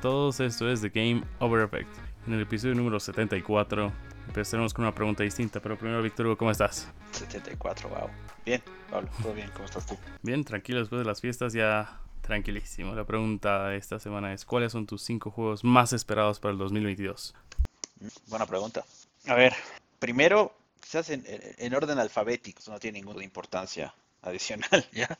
todos, esto es The Game Over Effect. En el episodio número 74 empezaremos con una pregunta distinta, pero primero Víctor Hugo, ¿cómo estás? 74, wow. Bien, Pablo, todo bien, ¿cómo estás tú? Bien, tranquilo, después de las fiestas ya tranquilísimo. La pregunta de esta semana es, ¿cuáles son tus cinco juegos más esperados para el 2022? Buena pregunta. A ver, primero, quizás en, en orden alfabético, eso no tiene ninguna importancia adicional, ¿ya?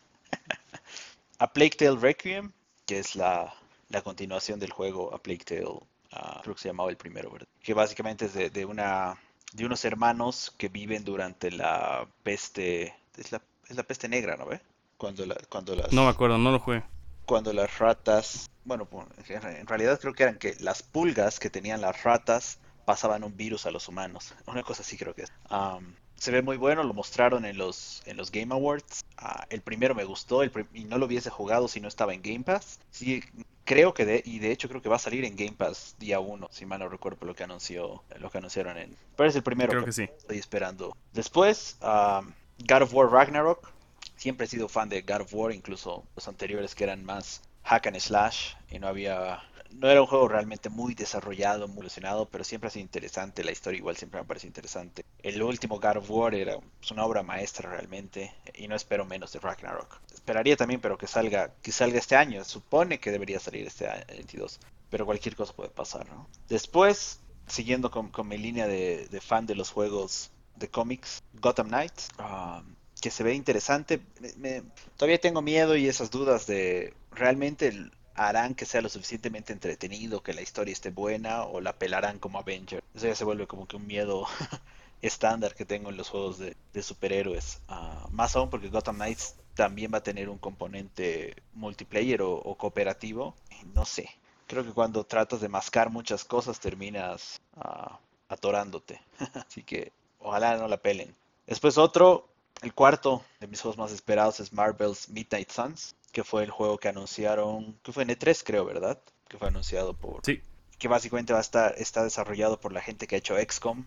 A Plague Tale Requiem, que es la, la continuación del juego A Plague Tale, ah, creo que se llamaba el primero, ¿verdad? Que básicamente es de, de una de unos hermanos que viven durante la peste, es la, es la peste negra, ¿no ve? Cuando, la, cuando las No me acuerdo, no lo jugué. cuando las ratas, bueno, pues, en realidad creo que eran que las pulgas que tenían las ratas pasaban un virus a los humanos. Una cosa así creo que es. Am, se ve muy bueno, lo mostraron en los, en los Game Awards. Ah, el primero me gustó el y no lo hubiese jugado si no estaba en Game Pass. Sí, creo que de, y de hecho creo que va a salir en Game Pass día uno, si mal no recuerdo lo que anunció, lo que anunciaron en. Pero es el primero Creo que sí. estoy esperando. Después, um, God of War Ragnarok. Siempre he sido fan de God of War, incluso los anteriores que eran más hack and slash y no había... No era un juego realmente muy desarrollado, muy evolucionado, pero siempre ha sido interesante. La historia igual siempre me parece interesante. El último God of War era es una obra maestra realmente y no espero menos de Ragnarok. Esperaría también, pero que salga, que salga este año. Supone que debería salir este año, 22. Pero cualquier cosa puede pasar, ¿no? Después, siguiendo con, mi línea de, fan de los juegos de cómics, Gotham Knights, um, que se ve interesante. Me- todavía tengo miedo y esas dudas de realmente harán que sea lo suficientemente entretenido, que la historia esté buena o la pelarán como Avenger. Eso ya se vuelve como que un miedo estándar que tengo en los juegos de, superhéroes. Ah, más aún porque Gotham Knights también va a tener un componente multiplayer o, o cooperativo. No sé. Creo que cuando tratas de mascar muchas cosas terminas ah, atorándote. Así que ojalá no la pelen. Después otro, el cuarto de mis juegos más esperados es Marvel's Midnight Suns, que fue el juego que anunciaron, que fue en E3 creo, ¿verdad? Que fue anunciado por... Sí, Que básicamente va a estar, está desarrollado por la gente que ha hecho XCOM.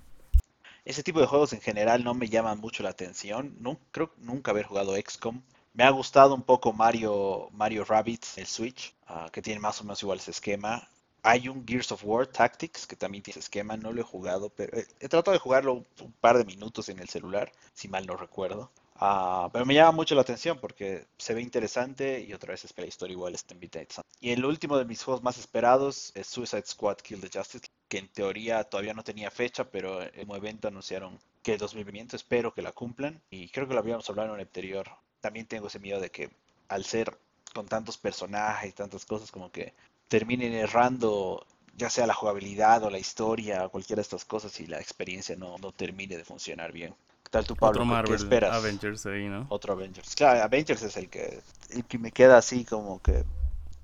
Ese tipo de juegos en general no me llaman mucho la atención. No, creo nunca haber jugado XCOM. Me ha gustado un poco Mario, Mario Rabbids, el Switch, ah, que tiene más o menos igual ese esquema. Hay un Gears of War Tactics que también tiene ese esquema, no lo he jugado, pero he, he tratado de jugarlo un, par de minutos en el celular, si mal no recuerdo. Ah, pero me llama mucho la atención porque se ve interesante y otra vez es que la historia igual está Sun. Y el último de mis juegos más esperados es Suicide Squad Kill the Justice, que en teoría todavía no tenía fecha, pero en un evento anunciaron que el 2020 espero que la cumplan y creo que lo habíamos hablado en un anterior. También tengo ese miedo de que al ser con tantos personajes y tantas cosas como que terminen errando ya sea la jugabilidad o la historia o cualquiera de estas cosas y la experiencia no, no termine de funcionar bien. ¿Qué tal tú, Pablo? otro ¿Qué- ¿Qué Marvel esperas? Avengers ahí, ¿no? Otro Avengers. Claro, Avengers es el que, el que me queda así como que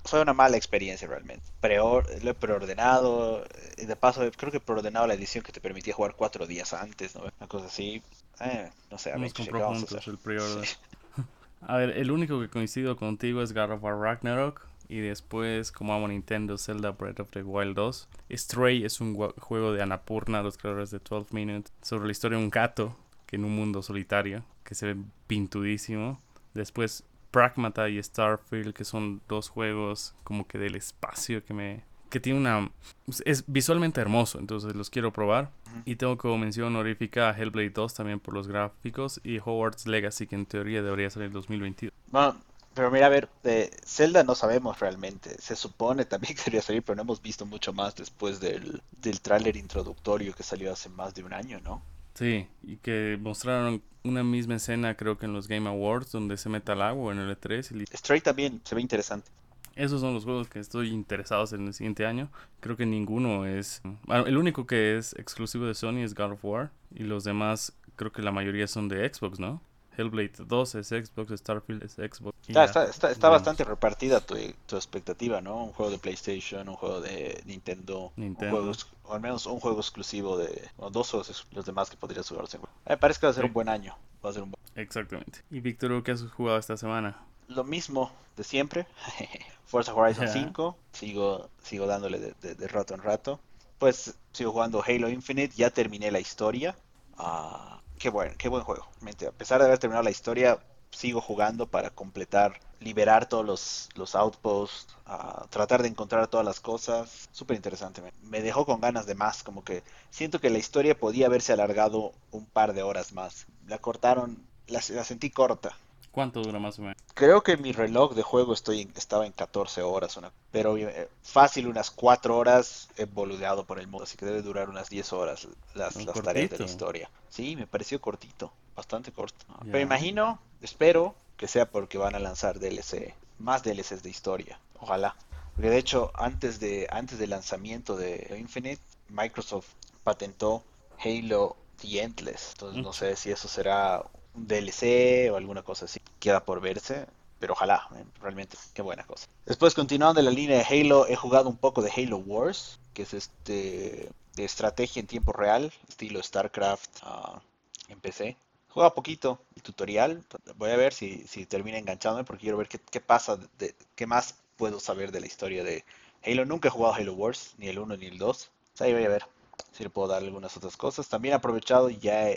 fue una mala experiencia realmente. Preor- lo he preordenado, y de paso creo que he preordenado la edición que te permitía jugar cuatro días antes, ¿no? Una cosa así. Eh, no sé, Nos Avengers, ¿qué compró a juntos el pre-order. Sí. A ver, el único que coincido contigo es God of War Ragnarok. Y después, como amo Nintendo, Zelda Breath of the Wild 2. Stray es un juego de Annapurna, los creadores de 12 Minutes, sobre la historia de un gato que en un mundo solitario, que se ve pintudísimo. Después, Pragmata y Starfield, que son dos juegos como que del espacio que me... que tiene una... es visualmente hermoso, entonces los quiero probar. Y tengo como mención honorífica a Hellblade 2 también por los gráficos y Hogwarts Legacy que en teoría debería salir en 2022. Bueno, pero mira, a ver, de Zelda no sabemos realmente. Se supone también que debería salir, pero no hemos visto mucho más después del, del tráiler introductorio que salió hace más de un año, ¿no? Sí, y que mostraron una misma escena creo que en los Game Awards donde se mete al agua en el E3 y Stray también se ve interesante. Esos son los juegos que estoy interesados en el siguiente año. Creo que ninguno es... Bueno, el único que es exclusivo de Sony es God of War y los demás creo que la mayoría son de Xbox, ¿no? Hellblade 2 es Xbox, Starfield es Xbox. Está, está, está, está bastante repartida tu, tu expectativa, ¿no? Un juego de PlayStation, un juego de Nintendo, Nintendo. Un juego, o al menos un juego exclusivo de, o dos juegos, los demás que podrías jugar. Me parece que va a ser Sí. un buen año. Va a ser un buen- Exactamente. Y Víctor, ¿qué has jugado esta semana? Lo mismo de siempre. Forza Horizon Ya. 5, sigo, sigo dándole de, de- de rato en rato. Pues sigo jugando Halo Infinite, ya terminé la historia. Ah, qué buen, qué buen juego. A pesar de haber terminado la historia, sigo jugando para completar, liberar todos los, los outposts, tratar de encontrar todas las cosas. Súper interesante. Me dejó con ganas de más, como que siento que la historia podía haberse alargado un par de horas más. La cortaron, la, la sentí corta. ¿Cuánto dura más o menos? Creo que mi reloj de juego estoy estaba en 14 horas, una, pero eh, fácil unas 4 horas he boludeado por el mundo, así que debe durar unas 10 horas las, las tareas de la historia. Sí, me pareció cortito, bastante corto. Pero imagino, espero que sea porque van a lanzar DLC, más DLCs de historia, ojalá. Porque de hecho, antes, de, antes del lanzamiento de Infinite, Microsoft patentó Halo The Endless. Entonces no sé si eso será DLC o alguna cosa así. Queda por verse, pero ojalá, eh, realmente, qué buena cosa. Después, continuando en la línea de Halo, he jugado un poco de Halo Wars, que es este de estrategia en tiempo real, estilo StarCraft uh, en PC. Juega poquito el tutorial, voy a ver si, si termina enganchándome porque quiero ver qué, qué pasa, de, qué más puedo saber de la historia de Halo. Nunca he jugado Halo Wars, ni el 1 ni el 2. ahí voy a ver si le puedo dar algunas otras cosas. También he aprovechado ya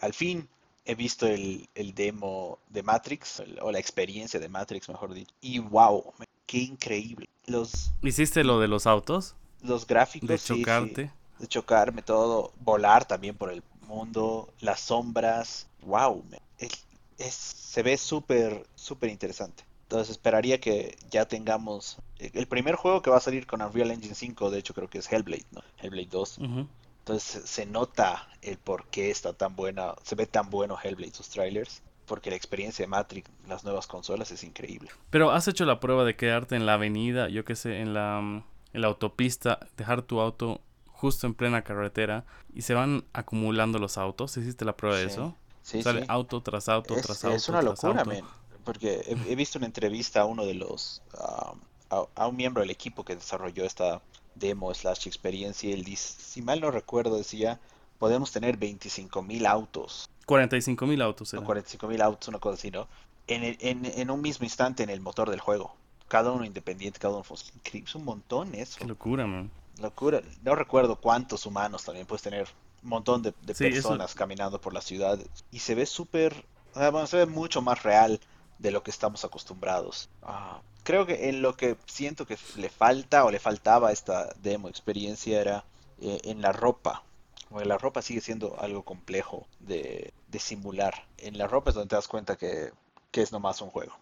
al fin he visto el, demo de Matrix, o la experiencia de Matrix, mejor dicho. Y wow, qué increíble. Los, ¿Hiciste lo de los autos? Los gráficos. De chocarte. de chocarme todo, volar también por el mundo, las sombras. Wow, es, se ve súper, súper interesante. Entonces esperaría que ya tengamos el primer juego que va a salir con Unreal Engine 5, de hecho creo que es Hellblade, ¿no? Hellblade 2. Entonces se nota el por qué está tan buena, se ve tan bueno Hellblade sus trailers, porque la experiencia de Matrix, las nuevas consolas es increíble. Pero has hecho la prueba de quedarte en la avenida, yo qué sé, en la, en la autopista, dejar tu auto justo en plena carretera y se van acumulando los autos. ¿Hiciste la prueba de eso? Sí, Sale auto tras auto tras auto. Es una locura, porque he, visto una entrevista a uno de los, a, a, un miembro del equipo que desarrolló esta demo slash experiencia y él dice, si mal no recuerdo, decía, podemos tener 25 mil autos. 45 mil autos. No, 45 mil autos, una cosa así, ¿no? En, en, un mismo instante en el motor del juego. Cada uno independiente, cada uno Es un montón eso. Qué locura, man. Locura. No recuerdo cuántos humanos también puedes tener. Un montón de, personas caminando por la ciudad. Y se ve súper... Bueno, se ve mucho más real de lo que estamos acostumbrados. Ah, creo que en lo que siento que le falta o le faltaba esta demo experiencia era eh, en la ropa. Porque la ropa sigue siendo algo complejo de, simular. En la ropa es donde te das cuenta que, que, es nomás un juego.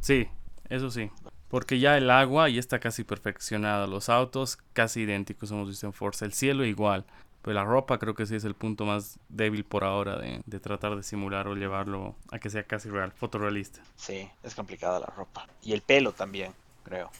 Sí, eso sí. Porque ya el agua ya está casi perfeccionada. Los autos casi idénticos, hemos visto en Forza. El cielo igual. Pero la ropa creo que sí es el punto más débil por ahora de, de, tratar de simular o llevarlo a que sea casi real, fotorrealista. Sí, es complicada la ropa. Y el pelo también, creo.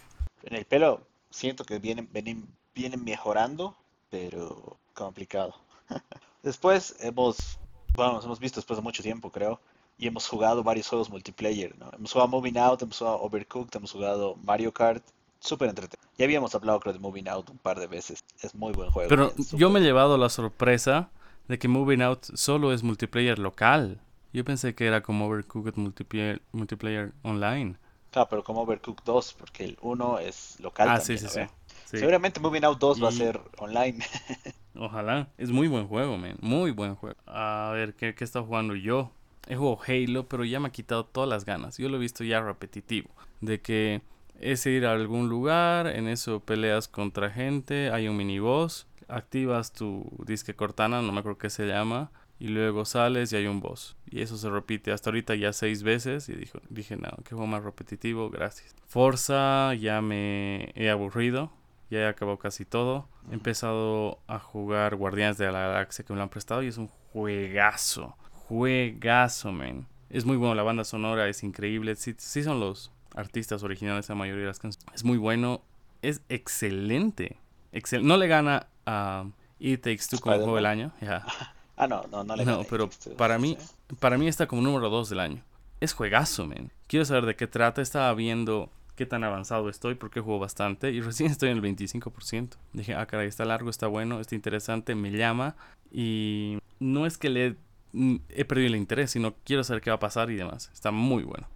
En el pelo siento que vienen, vienen, vienen mejorando, pero complicado. después hemos, vamos, hemos visto después de mucho tiempo, creo, y hemos jugado varios juegos multiplayer, ¿no? Hemos jugado Moving Out, hemos jugado Overcooked, hemos jugado Mario Kart, súper entretenido. Ya habíamos hablado, creo, de Moving Out un par de veces. Es muy buen juego. Pero yo me he llevado la sorpresa de que Moving Out solo es multiplayer local. Yo pensé que era como Overcooked multiplayer, multiplayer online. Claro, pero como Overcooked 2, porque el 1 es local. Ah, sí, sí, sí, Seguramente Moving Out 2 va a ser online. Ojalá. Es muy buen juego, man. Muy buen juego. A ver, ¿qué, ¿qué está jugando yo? He jugado Halo, pero ya me ha quitado todas las ganas. Yo lo he visto ya repetitivo. De que es ir a algún lugar, en eso peleas contra gente, hay un miniboss, activas tu disque cortana, no me acuerdo qué se llama, y luego sales y hay un boss. Y eso se repite hasta ahorita ya seis veces. Y dije, dije no, qué juego más repetitivo, gracias. Forza ya me he aburrido, ya he acabado casi todo. He empezado a jugar Guardianes de la Galaxia que me lo han prestado y es un juegazo, juegazo, man. Es muy bueno, la banda sonora es increíble. Sí, sí son los artistas originales la mayoría de las canciones. Es muy bueno, es excelente. Excel no le gana a It Takes Two como juego del año. Ah, no, no, no le No, pero para mí, para mí está como número 2 del año. Es juegazo, men. Quiero saber de qué trata. Estaba viendo qué tan avanzado estoy porque juego bastante y recién estoy en el 25%. Dije, ah, caray, está largo, está bueno, está interesante, me llama y no es que le mm, he perdido el interés, sino quiero saber qué va a pasar y demás. Está muy bueno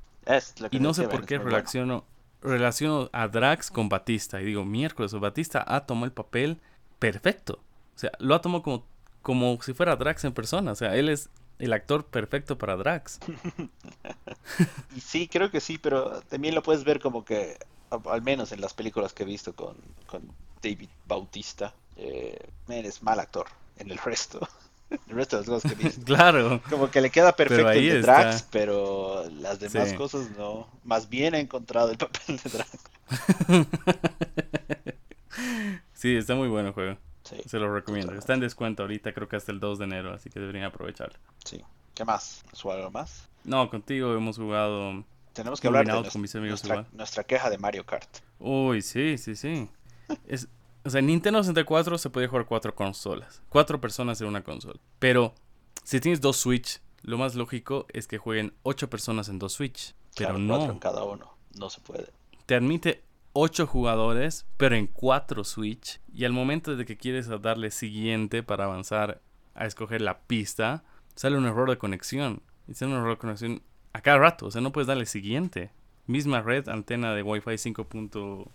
y no sé por qué relaciono, relaciono a Drax con Batista. Y digo, miércoles, Batista ha tomado el papel perfecto. O sea, lo ha tomado como, como si fuera Drax en persona. O sea, él es el actor perfecto para Drax. y sí, creo que sí, pero también lo puedes ver como que, al menos en las películas que he visto con, con David Bautista, eh, es mal actor en el resto. El resto de las cosas que visto. claro. Como que le queda perfecto el de Drax, pero las demás cosas no. Más bien ha encontrado el papel de Drax. sí, está muy bueno el juego. Se lo recomiendo. Está en descuento ahorita, creo que hasta el 2 de enero, así que deberían aprovecharlo. Sí. ¿Qué más? ¿Has algo más? No, contigo hemos jugado. Tenemos que hablar de nuestra, mis amigos nuestra, queja de Mario Kart. Uy, sí, sí, sí. es, o sea, en Nintendo 64 se puede jugar cuatro consolas. Cuatro personas en una consola. Pero si tienes dos Switch, lo más lógico es que jueguen ocho personas en dos Switch. Pero no. Cuatro en cada uno. No se puede. Te admite 8 jugadores, pero en 4 Switch. Y al momento de que quieres darle siguiente para avanzar a escoger la pista, sale un error de conexión. Y sale un error de conexión a cada rato. O sea, no puedes darle siguiente. Misma red, antena de Wi-Fi 5.4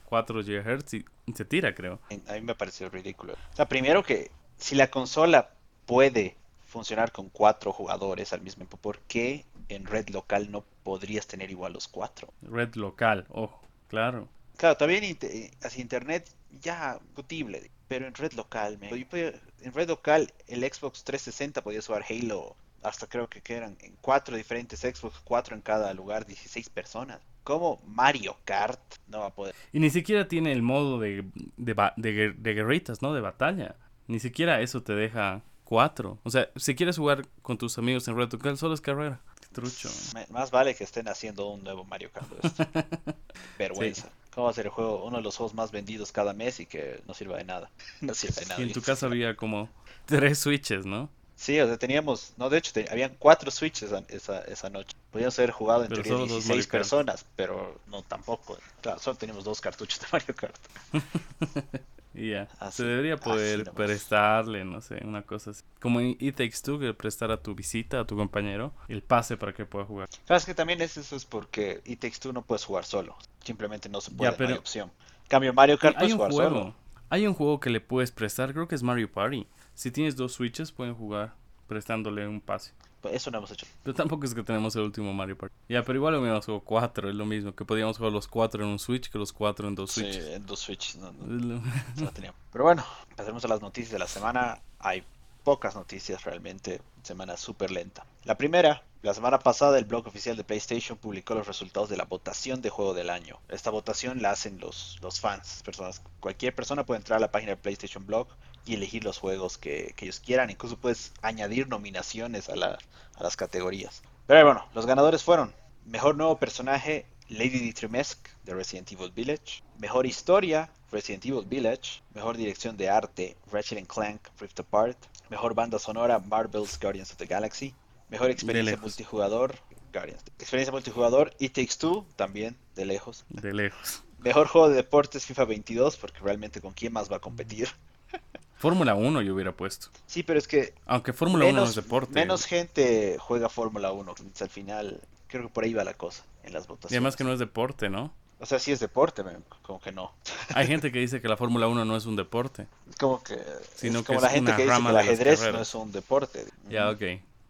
GHz y se tira, creo. A mí me pareció ridículo. O sea, primero que si la consola puede funcionar con cuatro jugadores al mismo tiempo, ¿por qué en red local no podrías tener igual los cuatro? Red local, ojo, claro. Claro, también así internet ya discutible, pero en red local, en red local el Xbox 360 podía jugar Halo hasta creo que eran en cuatro diferentes Xbox, cuatro en cada lugar, 16 personas. ¿Cómo Mario Kart no va a poder? Y ni siquiera tiene el modo de, de, de, de guerritas, ¿no? De batalla. Ni siquiera eso te deja cuatro. O sea, si quieres jugar con tus amigos en red local, solo es carrera. Trucho. más vale que estén haciendo un nuevo Mario Kart. Vergüenza. ¿Cómo va a ser el juego? Uno de los juegos más vendidos cada mes y que no sirva de nada. No sirve de nada. Y en tu casa había como tres switches, ¿no? Sí, o sea, teníamos, no, de hecho, habían cuatro switches esa, esa noche. Podían ser jugado entre 16 personas, pero no tampoco. Claro, solo teníamos dos cartuchos de Mario Kart. Y ya. Se debería poder prestarle, no sé, una cosa así. Como en It Takes Two, que prestar a tu visita, a tu compañero, el pase para que pueda jugar. Sabes que también es eso es porque It Takes Two no puedes jugar solo. Simplemente no se puede, no hay opción. cambio, Mario Kart puedes jugar solo. Hay un juego que le puedes prestar, creo que es Mario Party. Si tienes dos Switches, pueden jugar prestándole un pase. Pues eso no hemos hecho. Pero tampoco es que tenemos el último Mario Party. Ya, pero igual hubiéramos jugado cuatro, es lo mismo. Que podíamos jugar los cuatro en un Switch que los cuatro en dos Switch. Sí, en dos Switch. No, pero bueno, pasemos a las noticias de la semana. Hay pocas noticias realmente. Semana súper lenta. La primera, la semana pasada el blog oficial de PlayStation publicó los resultados de la votación de juego del año. Esta votación la hacen los, los fans, personas. Cualquier persona puede entrar a la página de PlayStation Blog y elegir los juegos que, ellos quieran. Incluso puedes añadir nominaciones a, a, las categorías. Pero bueno, los ganadores fueron Mejor Nuevo Personaje, Lady Dimitrescu de Resident Evil Village. Mejor Historia, Resident Evil Village. Mejor Dirección de Arte, Ratchet Clank Rift Apart. Mejor Banda Sonora, Marvel's Guardians of the Galaxy. Mejor Experiencia Multijugador, Guardians. Experiencia Multijugador, It Takes Two, también, de lejos. De lejos. Mejor juego de deportes FIFA 22, porque realmente con quién más va a competir. Fórmula 1 yo hubiera puesto. Sí, pero es que... Aunque Fórmula 1 no es deporte. Menos gente juega Fórmula 1. Al final, creo que por ahí va la cosa en las votaciones. Y además que no es deporte, ¿no? O sea, sí es deporte, como que no. Hay gente que dice que la Fórmula 1 no es un deporte. Como que... Sino es como la gente que dice que el ajedrez no es un deporte. Ya, ok.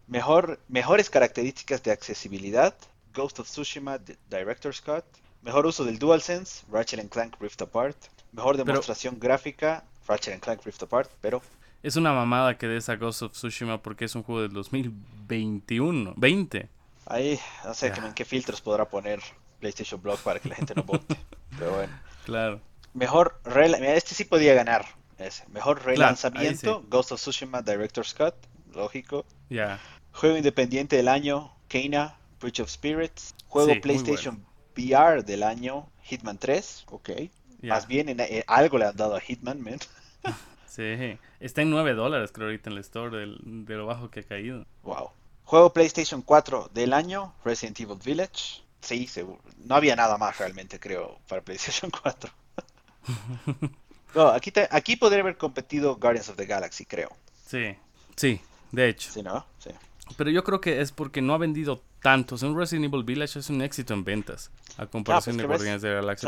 Mejor, mejores características de accesibilidad. Ghost of Tsushima Director's Cut. Mejor uso del DualSense. Ratchet Clank Rift Apart. Mejor demostración gráfica. Ratchet Clank Rift Apart, pero... Es una mamada que des a Ghost of Tsushima porque es un juego del 2021, 20. Ahí, no sé en qué filtros podrá poner PlayStation Blog para que la gente no vote. pero bueno. Claro. Mejor, este sí podía ganar. Ese. Mejor relanzamiento, Ghost of Tsushima Director's Cut, lógico. Ya. Juego independiente del año, Keina, Bridge of Spirits. Juego PlayStation VR del año, Hitman 3, ok. Más bien en, eh, algo le han dado a Hitman, man. sí, está en 9 dólares creo ahorita en el store del, de lo bajo que ha caído. Wow. Juego PlayStation 4 del año, Resident Evil Village. Sí, seguro. No había nada más realmente, creo, para PlayStation 4. no, aquí, aquí podría haber competido Guardians of the Galaxy, creo. Sí, sí, de hecho. Sí, ¿no? Sí. Pero yo creo que es porque no ha vendido tanto. O sea, un Resident Evil Village es un éxito en ventas a comparación pues de Guardians of the Galaxy.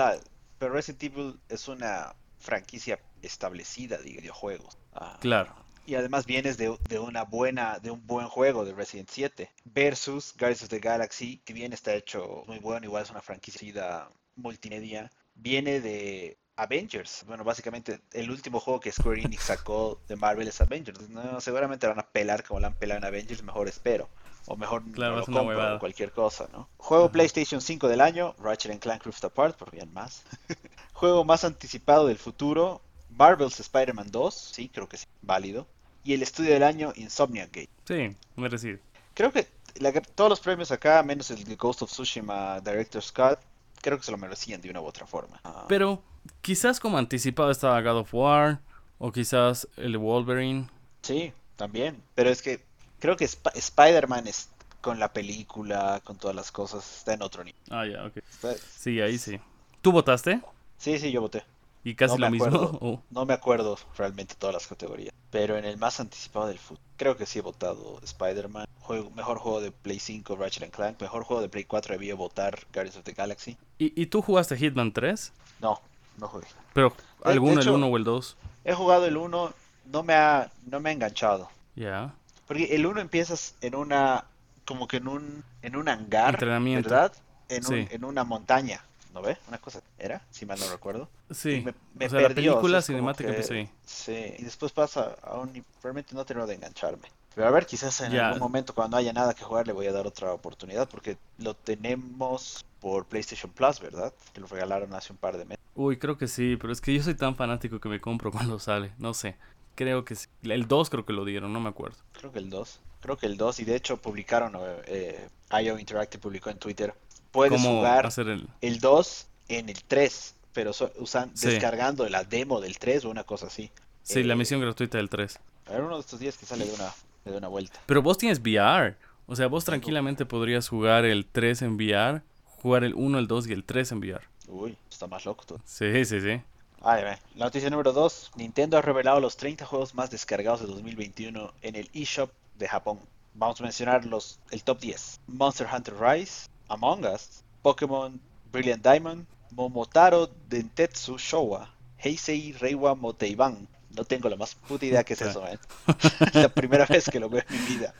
Pero Resident Evil es una franquicia establecida de videojuegos. Ah, claro. y además vienes de, de, una buena, de un buen juego de Resident 7 versus Guardians of the Galaxy, que bien está hecho muy bueno, igual es una franquicia multimedia, viene de Avengers. Bueno, básicamente el último juego que Square Enix sacó de Marvel es Avengers. No, seguramente van a pelar como la han pelado en Avengers, mejor espero. O mejor claro, no lo compro o cualquier cosa, ¿no? Juego PlayStation 5 del año, Ratchet Clank Rift Apart, por bien más. Juego más anticipado del futuro, Marvel's Spider-Man 2, sí, creo que sí, válido. Y el estudio del año, Insomniac Gate. Sí, merecido. Creo que todos los premios acá, menos el Ghost of Tsushima Director's Cut, creo que se lo merecían de una u otra forma. Ah. Pero quizás como anticipado estaba God of War o quizás el Wolverine. Sí, también. Pero es que creo que Spider-Man es con la película, con todas las cosas, está en otro nivel. Ah, ya, ok. Sí, ahí sí. ¿Tú votaste? Sí, sí, yo voté. ¿Y casi lo mismo? No me acuerdo realmente todas las categorías. Pero en el más anticipado del fútbol, creo que sí he votado Spider-Man. mejor juego de Play 5, Ratchet Clank. Mejor juego de Play 4 debía votar Guardians of the Galaxy. ¿Y, ¿Y, tú jugaste Hitman 3? No, no jugué. ¿Pero alguno, el 1 o el 2? He jugado el 1, no me ha, no me ha enganchado. Ya. Porque el 1 empiezas en una, como que en un, en un hangar, ¿verdad? En, un, en una montaña. ¿no ve? Una cosa era, si mal no recuerdo. Sí, me, o sea, la película cinemática que, sí. Sí, y después pasa a un... Realmente no termino de engancharme. Pero a ver, quizás en algún momento cuando haya nada que jugar le voy a dar otra oportunidad porque lo tenemos por PlayStation Plus, ¿verdad? Que lo regalaron hace un par de meses. Uy, creo que sí, pero es que yo soy tan fanático que me compro cuando sale, no sé. Creo que sí. El 2 creo que lo dieron, no me acuerdo. Creo que el 2. Creo que el 2 y de hecho publicaron, eh, IO Interactive publicó en Twitter puedes jugar el... 2 en el 3, pero usan, descargando la demo del 3 o una cosa así. Sí, la eh, misión gratuita del 3. A ver, uno de estos días que sale de una, de una vuelta. Pero vos tienes VR. O sea, vos tranquilamente podrías jugar el 3 en VR, jugar el 1, el 2 y el 3 en VR. Uy, está más loco todo. Sí, sí, sí. La noticia número 2. Nintendo ha revelado los 30 juegos más descargados de 2021 en el eShop de Japón. Vamos a mencionar los, el top 10. Monster Hunter Rise, Among Us, Pokémon Brilliant Diamond, Momotaro Dentetsu Showa, Heisei Reiwa Moteiban. No tengo la más puta idea que es eso, ¿eh? la primera vez que lo veo en mi vida.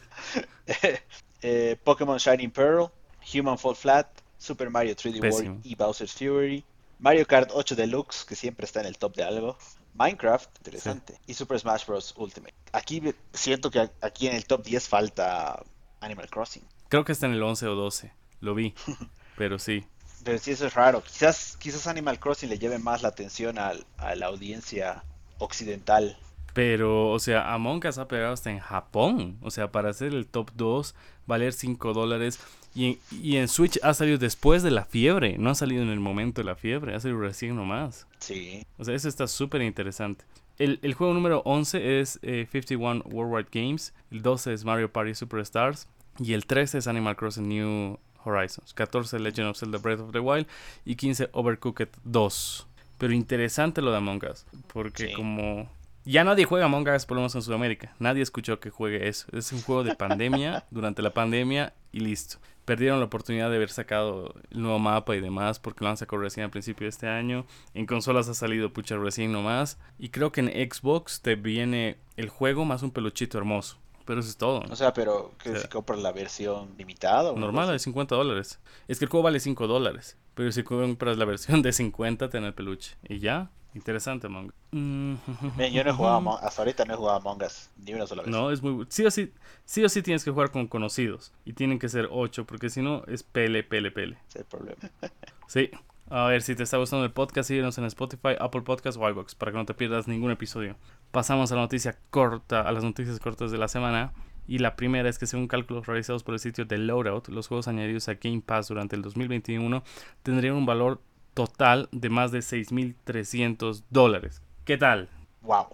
eh, Pokémon Shining Pearl, Human Fall Flat, Super Mario 3D World y Bowser's Fury, Mario Kart 8 Deluxe, que siempre está en el top de algo, Minecraft, interesante, y Super Smash Bros. Ultimate. Aquí siento que aquí en el top 10 falta Animal Crossing. Creo que está en el 11 o 12. Lo vi, pero sí. Pero sí, eso es raro. Quizás, quizás Animal Crossing le lleve más la atención a la audiencia occidental. Pero, o sea, Among Us ha pegado hasta en Japón. O sea, para hacer el top 2, valer 5 dólares. Y, y, en Switch ha salido después de la fiebre. No ha salido en el momento de la fiebre. Ha salido recién nomás. Sí. O sea, eso está súper interesante. El, el, juego número 11 es 51 eh, Worldwide Games. El 12 es Mario Party Superstars. Y el 13 es Animal Crossing New Horizons, 14 Legend of Zelda Breath of the Wild y 15 Overcooked 2. Pero interesante lo de Among Us, porque como ya nadie juega Among Us, por lo menos en Sudamérica, nadie escuchó que juegue eso. Es un juego de pandemia, durante la pandemia y listo. Perdieron la oportunidad de haber sacado el nuevo mapa y demás, porque lo han sacado recién al principio de este año. En consolas ha salido pucha recién nomás. Y creo que en Xbox te viene el juego más un peluchito hermoso. Pero eso es todo. O sea, pero que si compras la versión limitada. ¿o normal, de 50 dólares. Es que el juego vale 5 dólares. Pero si compras la versión de 50, ten el peluche. Y ya, interesante, Among yo no he jugado hasta ahorita no he jugado Among Us, ni una sola vez. No, es muy. Sí o sí, sí o sí tienes que jugar con conocidos. Y tienen que ser 8, porque si no, es pele, pele, pele. Es el problema. sí. A ver, si te está gustando el podcast, síguenos en Spotify, Apple Podcast o iVoox para que no te pierdas ningún episodio. Pasamos a la noticia corta, a las noticias cortas de la semana. Y la primera es que según cálculos realizados por el sitio de Loadout, los juegos añadidos a Game Pass durante el 2021 tendrían un valor total de más de 6.300 dólares. ¿Qué tal? Wow.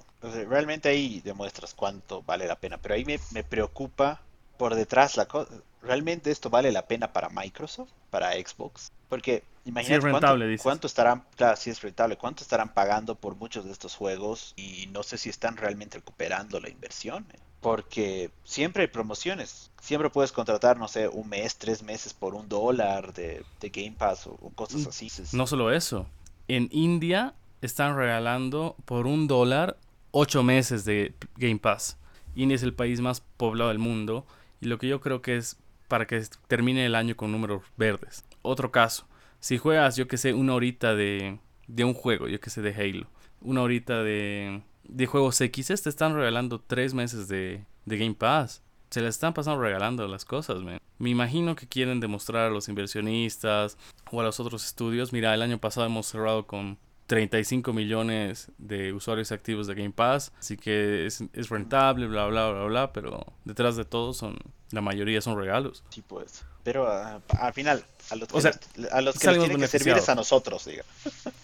realmente ahí demuestras cuánto vale la pena. Pero ahí me, me preocupa por detrás la cosa. ¿Realmente esto vale la pena para Microsoft? ¿Para Xbox? Porque imagínate cuánto, estarán, claro, si es rentable, cuánto estarán pagando por muchos de estos juegos y no sé si están realmente recuperando la inversión. Porque siempre hay promociones. Siempre puedes contratar, no sé, un mes, tres meses por un dólar de, Game Pass o, cosas así. No solo eso. En India están regalando por un dólar ocho meses de Game Pass. India es el país más poblado del mundo y lo que yo creo que es para que termine el año con números verdes. Otro caso, si juegas, yo que sé, una horita de, de un juego, yo que sé, de Halo, una horita de, de juegos X, te están regalando tres meses de, de Game Pass. Se le están pasando regalando las cosas, man. Me imagino que quieren demostrar a los inversionistas o a los otros estudios. Mira, el año pasado hemos cerrado con 35 millones de usuarios activos de Game Pass, así que es, rentable, bla, bla, bla, bla, pero detrás de todo son, la mayoría son regalos. Sí, pues. Pero ah, al final, a los que, o sea, a los que tienen que servir es a nosotros, diga.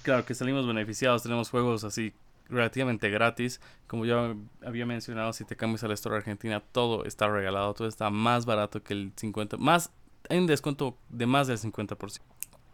Claro, que salimos beneficiados, tenemos juegos así relativamente gratis. Como ya había mencionado, si te cambias a la Store Argentina, todo está regalado, todo está más barato que el 50%, más, un descuento de más del 50%.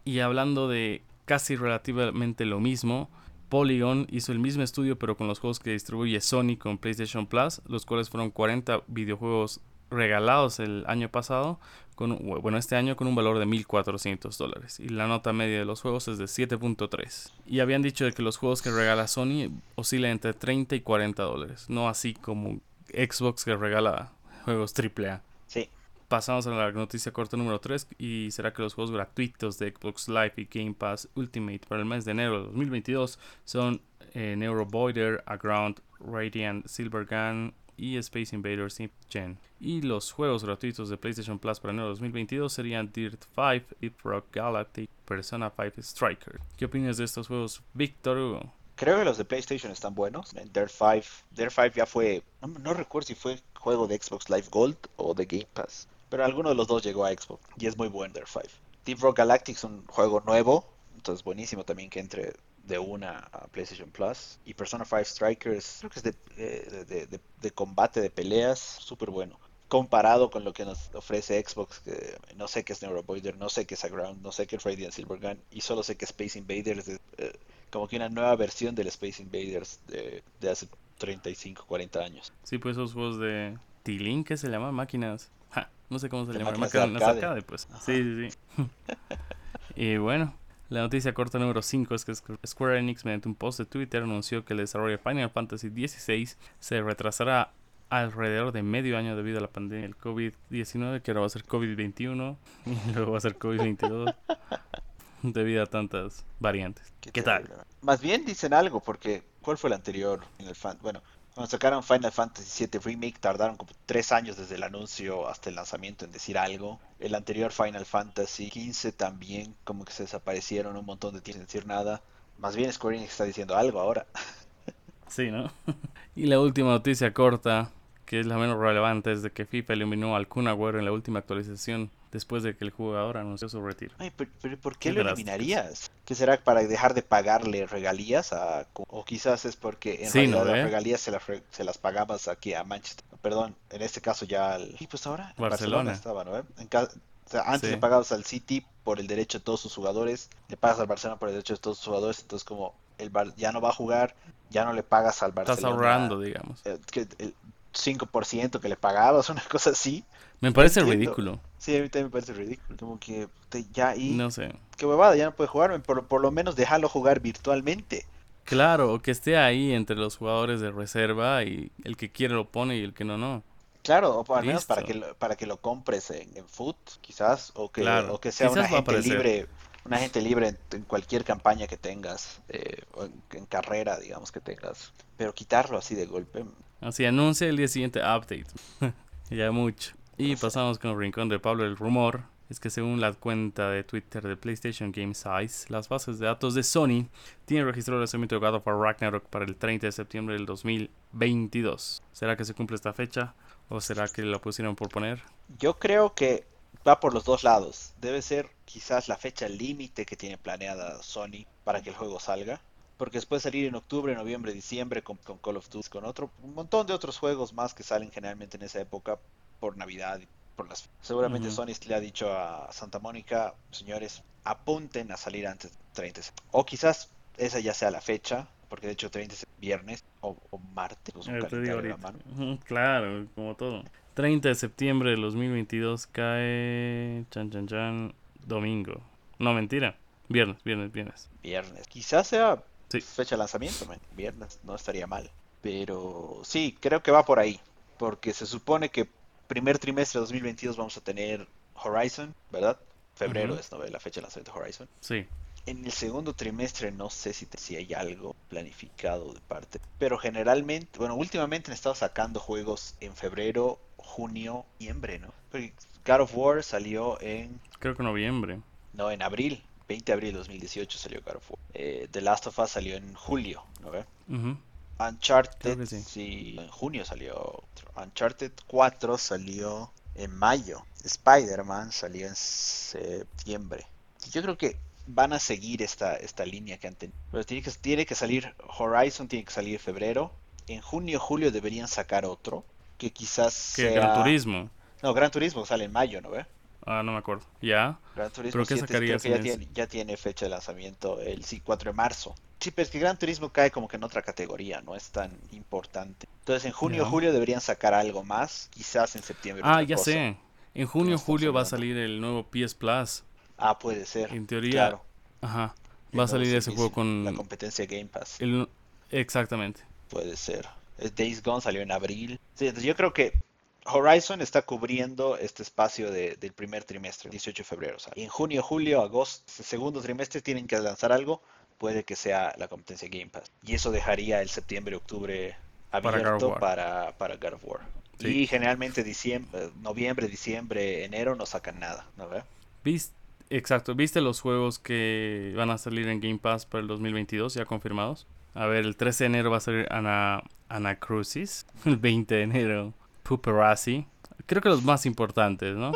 Y hablando de casi relativamente lo mismo. Polygon hizo el mismo estudio pero con los juegos que distribuye Sony con PlayStation Plus, los cuales fueron 40 videojuegos regalados el año pasado, con, bueno, este año con un valor de 1.400 dólares. Y la nota media de los juegos es de 7.3. Y habían dicho que los juegos que regala Sony oscilan entre 30 y 40 dólares, no así como Xbox que regala juegos AAA. Sí pasamos a la noticia corta número 3 y será que los juegos gratuitos de Xbox Live y Game Pass Ultimate para el mes de enero de 2022 son eh, Neurovoider, Aground, Radiant, Silvergun y Space Invaders Gen. Y los juegos gratuitos de PlayStation Plus para enero de 2022 serían Dirt 5, Deep Rock Galactic, Persona 5 Striker. ¿Qué opinas de estos juegos, Víctor Creo que los de PlayStation están buenos. Dirt 5, Dirt 5 ya fue, no, no, recuerdo si fue juego de Xbox Live Gold o de Game Pass. Pero alguno de los dos llegó a Xbox y es muy bueno Dirt 5. Deep Rock Galactic es un juego nuevo, entonces buenísimo también que entre de una a PlayStation Plus. Y Persona 5 Strikers, creo que es eh, de, de, combate, de peleas, súper bueno. Comparado con lo que nos ofrece Xbox, que no sé qué es Neuroboider, no sé qué es Aground, no sé qué es Radiant Silvergun, y solo sé que Space Invaders es eh, como que una nueva versión del Space Invaders de, de hace 35, 40 años. Sí, pues esos juegos de T-Link que se llaman máquinas no sé cómo se llama. Máquinas arcade. pues. Sí, sí, sí. y bueno, la noticia corta número 5 es que Square Enix, mediante un post de Twitter, anunció que el desarrollo de Final Fantasy XVI se retrasará alrededor de medio año debido a la pandemia del COVID-19, que ahora va a ser COVID-21 y luego va a ser COVID-22 debido a tantas variantes. ¿Qué, tal? Más bien dicen algo, porque ¿cuál fue el anterior en el fan? Bueno, cuando sacaron Final Fantasy VII Remake tardaron como tres años desde el anuncio hasta el lanzamiento en decir algo. El anterior Final Fantasy XV también como que se desaparecieron un montón de tiempo sin decir nada. Más bien Square Enix está diciendo algo ahora. Sí, ¿no? y la última noticia corta, que es la menos relevante, es de que FIFA eliminó al Kun en la última actualización después de que el jugador anunció su retiro. Ay, pero, ¿por qué, lo eliminarías? ¿Qué será para dejar de pagarle regalías? A, o quizás es porque en realidad las regalías se las, se las pagabas aquí a Manchester. Perdón, en este caso ya al... Y pues ahora Barcelona, estaba, ¿no? antes le pagabas al City por el derecho de todos sus jugadores, le pagas al Barcelona por el derecho de todos sus jugadores, entonces como el ya no va a jugar, ya no le pagas al Barcelona. Estás ahorrando, digamos. Eh, el 5% que le pagabas, una cosa así. Me parece ridículo. Sí, a mí también me parece ridículo. Como que ya ahí. No sé. Qué huevada, ya no puede jugar. Por, por lo menos déjalo jugar virtualmente. Claro, o que esté ahí entre los jugadores de reserva y el que quiere lo pone y el que no, no. Claro, o al menos para que, lo, para que lo compres en, en foot, quizás, o que, o que sea una gente libre, una gente libre en, cualquier campaña que tengas, eh, o en, carrera, digamos, que tengas. Pero quitarlo así de golpe. Así anuncia el día siguiente update. ya mucho. Y pasamos con el rincón de Pablo. El rumor es que según la cuenta de Twitter de PlayStation Game Size, las bases de datos de Sony tienen registrado el lanzamiento de God of Ragnarok para el 30 de septiembre del 2022. ¿Será que se cumple esta fecha o será que lo pusieron por poner? Yo creo que va por los dos lados. Debe ser quizás la fecha límite que tiene planeada Sony para que el juego salga. Porque después salir en octubre, noviembre, diciembre con, Call of Duty, con otro, un montón de otros juegos más que salen generalmente en esa época, por Navidad por las seguramente Sony le ha dicho a Santa Mónica señores apunten a salir antes de 30 o quizás esa ya sea la fecha porque de hecho 30 es viernes o, martes claro como todo. 30 de septiembre de 2022 cae chan chan chan domingo. No mentira. Viernes viernes viernes. Viernes. Quizás sea fecha de lanzamiento viernes no estaría mal. Pero sí creo que va por ahí porque se supone que primer trimestre de 2022 vamos a tener Horizon, ¿verdad? Febrero es ¿no? la fecha de lanzamiento de Horizon. Sí. En el segundo trimestre no sé si, te- si hay algo planificado de parte, pero generalmente, bueno, últimamente han estado sacando juegos en febrero, junio, noviembre, ¿no? Porque God of War salió en, Creo que noviembre. no, en abril, 20 de abril de 2018 salió God of War. Eh, The Last of Us salió en julio, ¿no ve? Ujú. Uncharted, sí. sí, en junio salió. Uncharted 4 salió en mayo. Spider-Man salió en septiembre. Yo creo que van a seguir esta, esta línea que han tenido. Pero tiene que, tiene que salir Horizon, tiene que salir en febrero. En junio, julio deberían sacar otro. Que quizás sea... Gran Turismo. No, Gran Turismo sale en mayo, ¿no ve? Ah, no me acuerdo. ¿Ya? Gran Turismo ¿Pero qué 7 creo que ya en tiene, ya tiene fecha de lanzamiento el sí, 4 de marzo. Sí, pero es que Gran Turismo cae como que en otra categoría, no es tan importante. Entonces en junio o julio deberían sacar algo más, quizás en septiembre. Ah, ya cosa. sé. En junio, estamos julio va a salir el nuevo PS Plus. Ah, puede ser. En teoría, Claro. ajá. Va a salir ese juego La con competencia Game Pass. el exactamente. Puede ser. Days Gone salió en abril. Sí, entonces yo creo que Horizon está cubriendo este espacio de- del primer trimestre, 18 de febrero. o en junio, julio, agosto, segundo trimestre tienen que lanzar algo. Puede que sea la competencia Game Pass. Y eso dejaría el septiembre, octubre Para God of abierto para, para God of War. Sí. Y generalmente diciembre, noviembre, diciembre, enero no sacan nada, ¿no ve? ¿Vis- Exacto, ¿viste los juegos que van a salir en Game Pass para el 2022 ya confirmados? A ver, el 13 de enero va a salir Ana, Anacrucis, el 20 de enero Puperazzi. Creo que los más importantes, ¿no?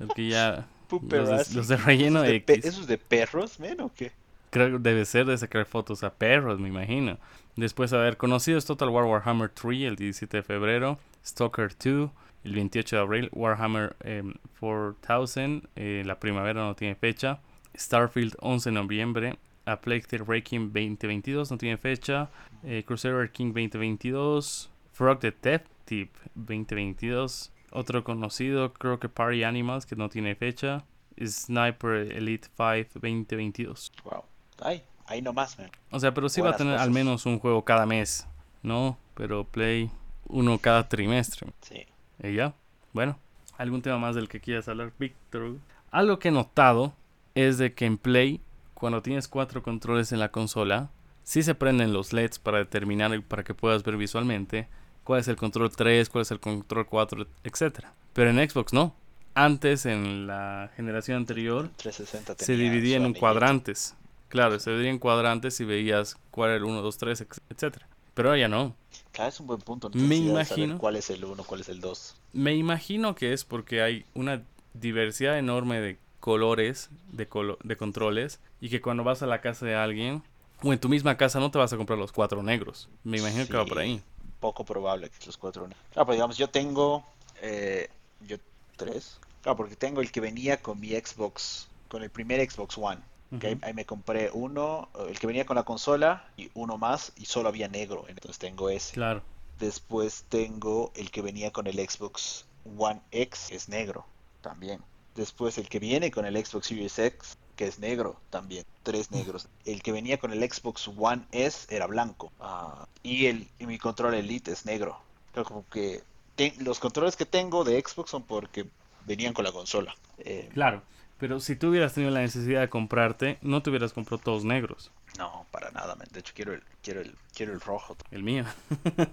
El que ya los de, Puperazzi. los de relleno ¿Esos de X. ¿Esos de perros, men, o qué? Creo debe ser de sacar fotos a perros, me imagino. Después, a ver, conocidos Total War Warhammer 3 el 17 de febrero, Stalker 2 el 28 de abril, Warhammer em, 4000, eh, la primavera no tiene fecha, Starfield 11 de noviembre, A Plague Tale Requiem 2022 no tiene fecha, eh, Crusader King 2022, Frog Detective 2022, otro conocido, creo que Party Animals que no tiene fecha, Sniper Elite 5 2022. Wow. Ay, ahí nomás, man. O sea, pero sí va a tener al menos un juego cada mes, ¿no? Pero Play uno cada trimestre. Sí. ¿Y ya? Bueno, ¿algún tema más del que quieras hablar, Víctor? Algo que he notado es de que en Play, cuando tienes cuatro controles en la consola, sí se prenden los LEDs para determinar y para que puedas ver visualmente cuál es el control 3, cuál es el control 4, etcétera. Pero en Xbox no. Antes, en la generación anterior, 360 se dividía en cuadrantes. Claro, se dividía en cuadrantes y veías cuál era el 1, 2, 3, etcétera. Pero ahora ya no. Claro, es un buen punto. Me de saber imagino. cuál es el 1, cuál es el 2. Me imagino que es porque hay una diversidad enorme de colores, de, colo- de controles, y que cuando vas a la casa de alguien, o en tu misma casa, no te vas a comprar los cuatro negros. Me imagino que va por ahí. Poco probable que los cuatro. Claro, pues digamos, yo tengo. eh, yo tres. Claro, porque tengo el que venía con mi Xbox. Con el primer Xbox One. Que ahí, me compré uno. El que venía con la consola. Y uno más. Y solo había negro. Entonces tengo ese. Claro. Después tengo el que venía con el Xbox One X, que es negro, también. Después el que viene con el Xbox Series X, que es negro, también. Tres negros. El que venía con el Xbox One S era blanco. Ah, y, el, y mi control Elite es negro. Creo como que te- los controles que tengo de Xbox son porque venían con la consola. Eh, Claro. Pero si tú hubieras tenido la necesidad de comprarte, no te hubieras comprado todos negros. no, para nada, man. De hecho, quiero el, quiero el, quiero el rojo. El mío.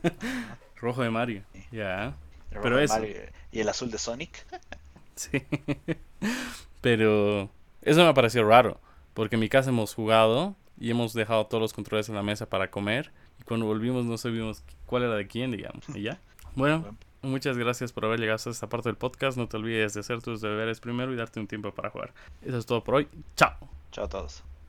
Rojo de Mario. Ya. Pero eso. Mario y el azul de Sonic. Sí. Pero eso me pareció raro. Porque en mi casa hemos jugado y hemos dejado todos los controles en la mesa para comer. Y cuando volvimos no sabíamos cuál era de quién, digamos. Y ya. Bueno, muchas gracias por haber llegado hasta esta parte del podcast. No te olvides de hacer tus deberes primero y darte un tiempo para jugar. Eso es todo por hoy. Chao. Chao a todos.